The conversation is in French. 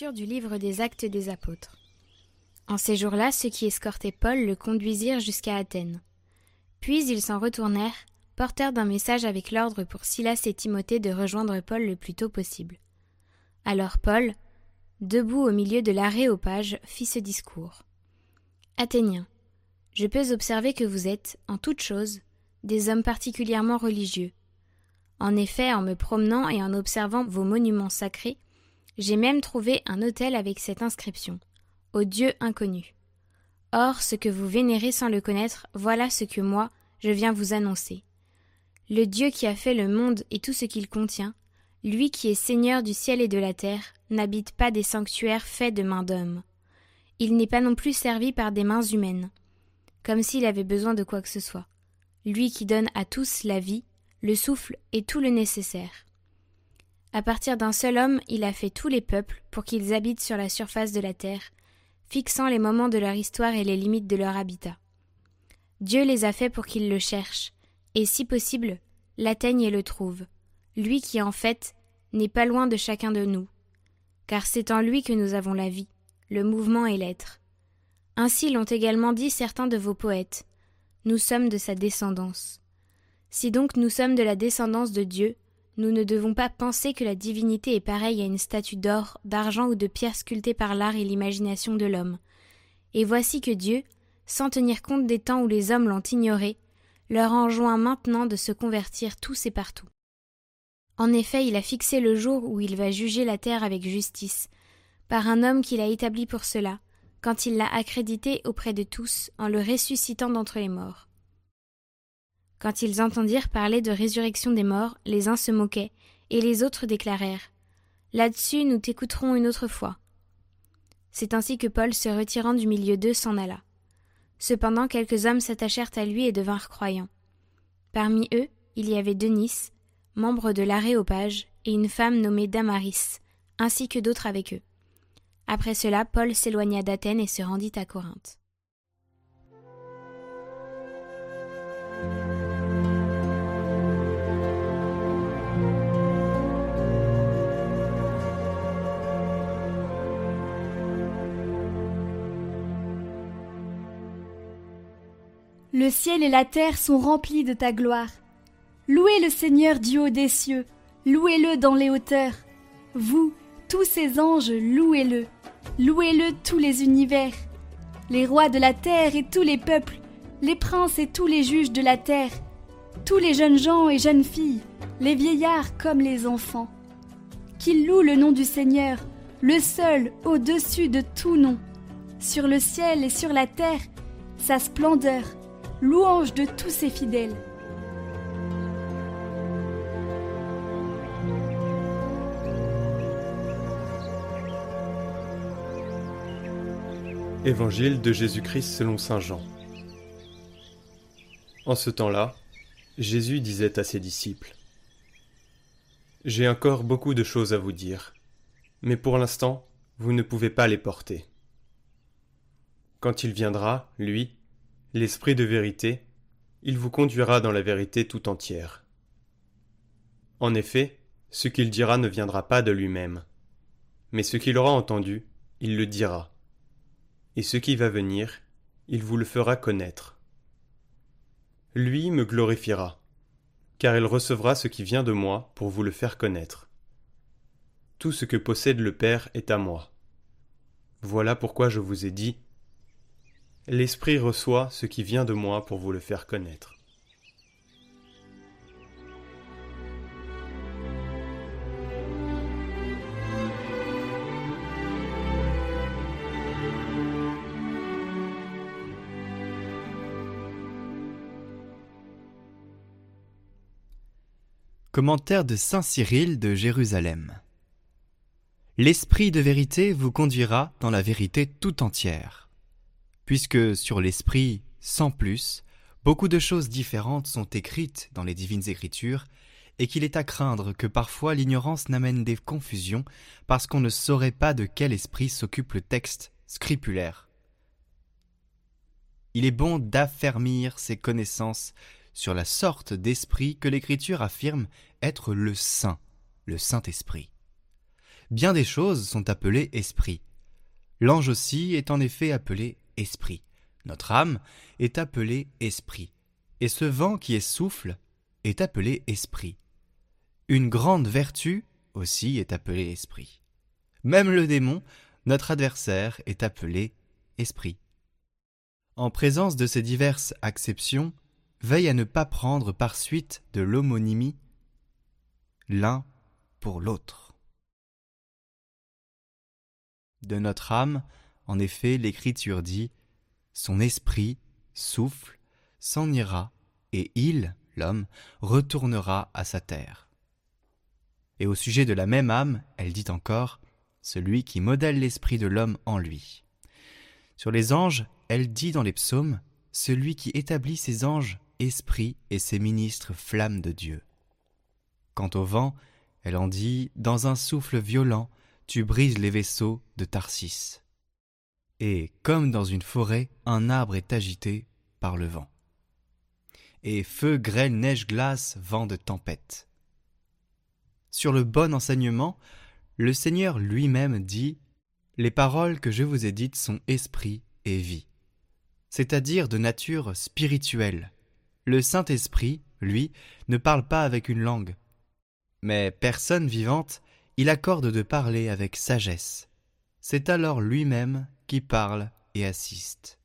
Du livre des Actes des Apôtres. En ces jours-là, ceux qui escortaient Paul le conduisirent jusqu'à Athènes. Puis ils s'en retournèrent, portèrent d'un message avec l'ordre pour Silas et Timothée de rejoindre Paul le plus tôt possible. Alors Paul, debout au milieu de l'aréopage, fit ce discours. Athéniens, je peux observer que vous êtes, en toutes choses, des hommes particulièrement religieux. En effet, en me promenant et en observant vos monuments sacrés, j'ai même trouvé un autel avec cette inscription Au Dieu inconnu. Or, ce que vous vénérez sans le connaître, voilà ce que moi, je viens vous annoncer. Le Dieu qui a fait le monde et tout ce qu'il contient, lui qui est Seigneur du ciel et de la terre, n'habite pas des sanctuaires faits de mains d'hommes. Il n'est pas non plus servi par des mains humaines, comme s'il avait besoin de quoi que ce soit. Lui qui donne à tous la vie, le souffle et tout le nécessaire. À partir d'un seul homme, il a fait tous les peuples pour qu'ils habitent sur la surface de la terre, fixant les moments de leur histoire et les limites de leur habitat. Dieu les a faits pour qu'ils le cherchent, et si possible, l'atteignent et le trouvent, lui qui en fait n'est pas loin de chacun de nous, car c'est en lui que nous avons la vie, le mouvement et l'être. Ainsi l'ont également dit certains de vos poètes. Nous sommes de sa descendance. Si donc nous sommes de la descendance de Dieu, nous ne devons pas penser que la divinité est pareille à une statue d'or, d'argent ou de pierre sculptée par l'art et l'imagination de l'homme. Et voici que Dieu, sans tenir compte des temps où les hommes l'ont ignoré, leur enjoint maintenant de se convertir tous et partout. En effet, il a fixé le jour où il va juger la terre avec justice, par un homme qu'il a établi pour cela, quand il l'a accrédité auprès de tous en le ressuscitant d'entre les morts. Quand ils entendirent parler de résurrection des morts, les uns se moquaient, et les autres déclarèrent Là-dessus, nous t'écouterons une autre fois. C'est ainsi que Paul, se retirant du milieu d'eux, s'en alla. Cependant, quelques hommes s'attachèrent à lui et devinrent croyants. Parmi eux, il y avait Denis, membre de l'Aréopage, et une femme nommée Damaris, ainsi que d'autres avec eux. Après cela, Paul s'éloigna d'Athènes et se rendit à Corinthe. Le ciel et la terre sont remplis de ta gloire. Louez le Seigneur du haut des cieux, louez-le dans les hauteurs. Vous, tous ces anges, louez-le, louez-le tous les univers. Les rois de la terre et tous les peuples, les princes et tous les juges de la terre, tous les jeunes gens et jeunes filles, les vieillards comme les enfants. Qu'ils louent le nom du Seigneur, le seul au-dessus de tout nom. Sur le ciel et sur la terre, sa splendeur, louange de tous ses fidèles. Évangile de Jésus-Christ selon Saint Jean. En ce temps-là, Jésus disait à ses disciples J'ai encore beaucoup de choses à vous dire, mais pour l'instant, vous ne pouvez pas les porter. Quand il viendra, lui, l'Esprit de vérité, il vous conduira dans la vérité tout entière. En effet, ce qu'il dira ne viendra pas de lui-même, mais ce qu'il aura entendu, il le dira et ce qui va venir, il vous le fera connaître. Lui me glorifiera, car il recevra ce qui vient de moi pour vous le faire connaître. Tout ce que possède le Père est à moi. Voilà pourquoi je vous ai dit, L'Esprit reçoit ce qui vient de moi pour vous le faire connaître. Commentaire de Saint Cyril de Jérusalem. L'Esprit de vérité vous conduira dans la vérité tout entière. Puisque sur l'Esprit, sans plus, beaucoup de choses différentes sont écrites dans les divines Écritures, et qu'il est à craindre que parfois l'ignorance n'amène des confusions parce qu'on ne saurait pas de quel esprit s'occupe le texte scripulaire. Il est bon d'affermir ses connaissances sur la sorte d'esprit que l'Écriture affirme être le Saint, le Saint-Esprit. Bien des choses sont appelées esprits. L'ange aussi est en effet appelé esprit. Notre âme est appelée esprit. Et ce vent qui est souffle est appelé esprit. Une grande vertu aussi est appelée esprit. Même le démon, notre adversaire, est appelé esprit. En présence de ces diverses acceptions, veille à ne pas prendre par suite de l'homonymie l'un pour l'autre. De notre âme, en effet, l'Écriture dit Son esprit souffle, s'en ira, et il, l'homme, retournera à sa terre. Et au sujet de la même âme, elle dit encore Celui qui modèle l'esprit de l'homme en lui. Sur les anges, elle dit dans les psaumes Celui qui établit ses anges esprit et ses ministres flammes de Dieu. Quant au vent, elle en dit Dans un souffle violent, tu brises les vaisseaux de Tarsis. Et, comme dans une forêt, un arbre est agité par le vent. Et feu, grêle, neige, glace, vent de tempête. Sur le bon enseignement, le Seigneur lui-même dit Les paroles que je vous ai dites sont esprit et vie, c'est-à-dire de nature spirituelle. Le Saint-Esprit, lui, ne parle pas avec une langue, mais personne vivante, il accorde de parler avec sagesse. C'est alors lui-même qui parle et assiste.